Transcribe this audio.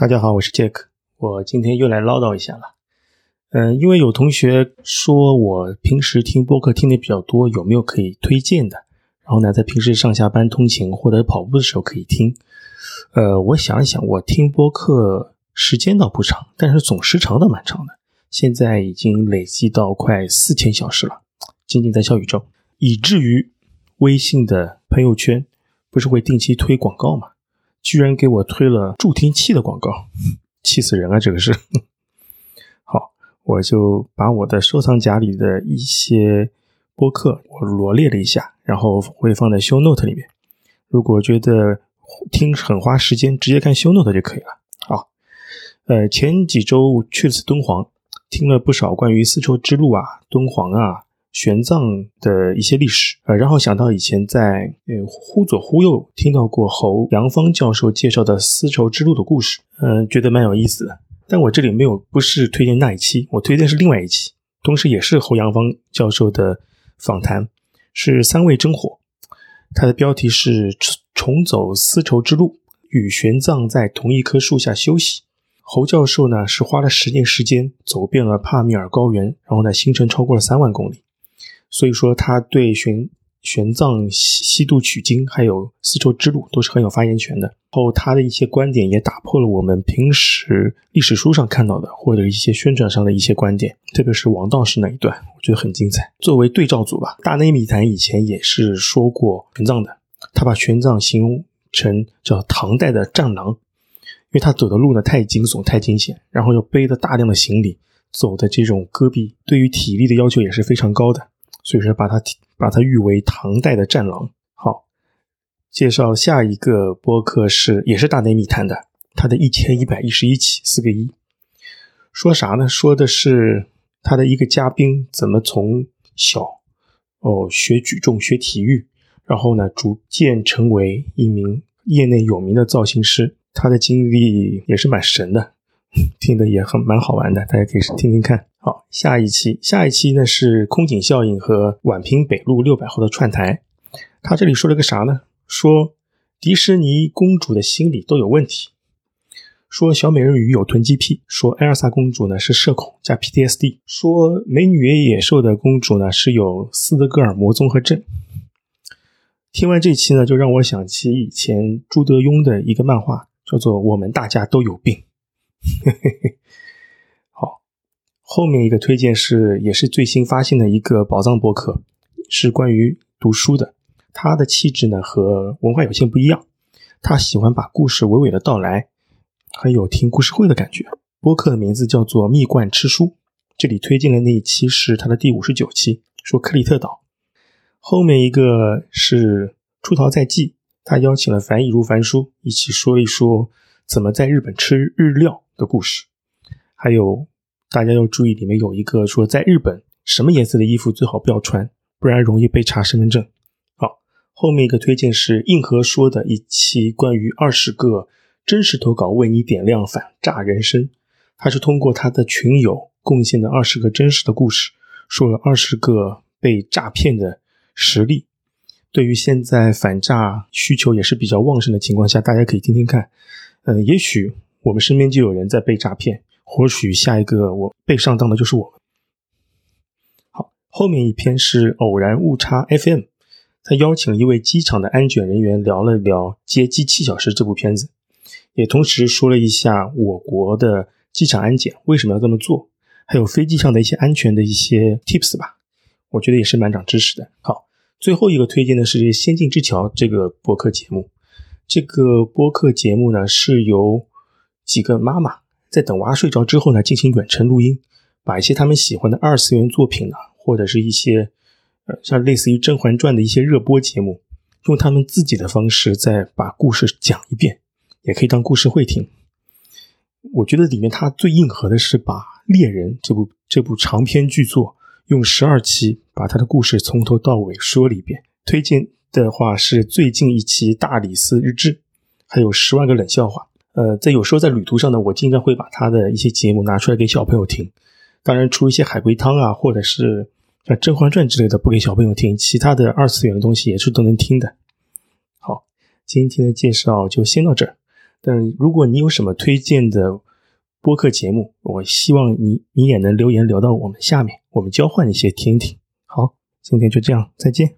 大家好，我是 Jack，我今天又来唠叨一下了。嗯，因为有同学说我平时听播客听的比较多，有没有可以推荐的？然后呢，在平时上下班通勤或者跑步的时候可以听。呃，我想一想，我听播客时间倒不长，但是总时长倒蛮长的，现在已经累积到快四千小时了，仅仅在小宇宙，以至于微信的朋友圈不是会定期推广告吗？居然给我推了助听器的广告，气死人啊！这个是。好，我就把我的收藏夹里的一些播客我罗列了一下，然后会放在 Show Note 里面。如果觉得听很花时间，直接看 Show Note 就可以了。好，呃，前几周去了次敦煌，听了不少关于丝绸之路啊、敦煌啊。玄奘的一些历史，呃，然后想到以前在呃忽左忽右听到过侯杨芳教授介绍的丝绸之路的故事，嗯，觉得蛮有意思的。但我这里没有，不是推荐那一期，我推荐是另外一期，同时也是侯杨芳教授的访谈，是三味真火，它的标题是重走丝绸之路，与玄奘在同一棵树下休息。侯教授呢是花了十年时间走遍了帕米尔高原，然后呢行程超过了三万公里。所以说，他对玄玄奘西西渡取经，还有丝绸之路，都是很有发言权的。后他的一些观点也打破了我们平时历史书上看到的，或者一些宣传上的一些观点。特别是王道士那一段，我觉得很精彩。作为对照组吧，大内密谈以前也是说过玄奘的，他把玄奘形容成叫唐代的战狼，因为他走的路呢太惊悚、太惊险，然后又背着大量的行李，走的这种戈壁，对于体力的要求也是非常高的。所以说，把它把它誉为唐代的战狼。好，介绍下一个播客是也是大内密谈的，他的一千一百一十一期四个一，说啥呢？说的是他的一个嘉宾怎么从小哦学举重学体育，然后呢逐渐成为一名业内有名的造型师，他的经历也是蛮神的。听的也很蛮好玩的，大家可以听听看。好，下一期，下一期呢是空警效应和宛平北路六百号的串台。他这里说了个啥呢？说迪士尼公主的心理都有问题，说小美人鱼有囤积癖，说艾尔莎公主呢是社恐加 PTSD，说美女与野兽的公主呢是有斯德哥尔摩综合症。听完这期呢，就让我想起以前朱德庸的一个漫画，叫做《我们大家都有病》。嘿嘿嘿后面一个推荐是也是最新发现的一个宝藏博客，是关于读书的。他的气质呢和文化有限不一样，他喜欢把故事娓娓的道来，很有听故事会的感觉。播客的名字叫做蜜罐吃书，这里推荐的那一期是他的第五十九期，说克里特岛。后面一个是出逃在即，他邀请了樊亦如樊叔一起说一说怎么在日本吃日料。的故事，还有大家要注意，里面有一个说，在日本什么颜色的衣服最好不要穿，不然容易被查身份证。好，后面一个推荐是硬核说的一期关于二十个真实投稿为你点亮反诈人生，他是通过他的群友贡献的二十个真实的故事，说了二十个被诈骗的实例。对于现在反诈需求也是比较旺盛的情况下，大家可以听听看。嗯，也许。我们身边就有人在被诈骗，或许下一个我被上当的就是我。好，后面一篇是偶然误差 FM，他邀请一位机场的安检人员聊了聊《接机七小时》这部片子，也同时说了一下我国的机场安检为什么要这么做，还有飞机上的一些安全的一些 tips 吧，我觉得也是蛮长知识的。好，最后一个推荐的是《仙境之桥》这个播客节目，这个播客节目呢是由几个妈妈在等娃睡着之后呢，进行远程录音，把一些他们喜欢的二次元作品呢，或者是一些呃像类似于《甄嬛传》的一些热播节目，用他们自己的方式再把故事讲一遍，也可以当故事会听。我觉得里面它最硬核的是把《猎人》这部这部长篇巨作用十二期把他的故事从头到尾说了一遍。推荐的话是最近一期《大理寺日志》，还有《十万个冷笑话》。呃，在有时候在旅途上呢，我经常会把他的一些节目拿出来给小朋友听。当然，除一些海龟汤啊，或者是像《甄嬛传》之类的不给小朋友听，其他的二次元的东西也是都能听的。好，今天的介绍就先到这儿。但如果你有什么推荐的播客节目，我希望你你也能留言留到我们下面，我们交换一些听听。好，今天就这样，再见。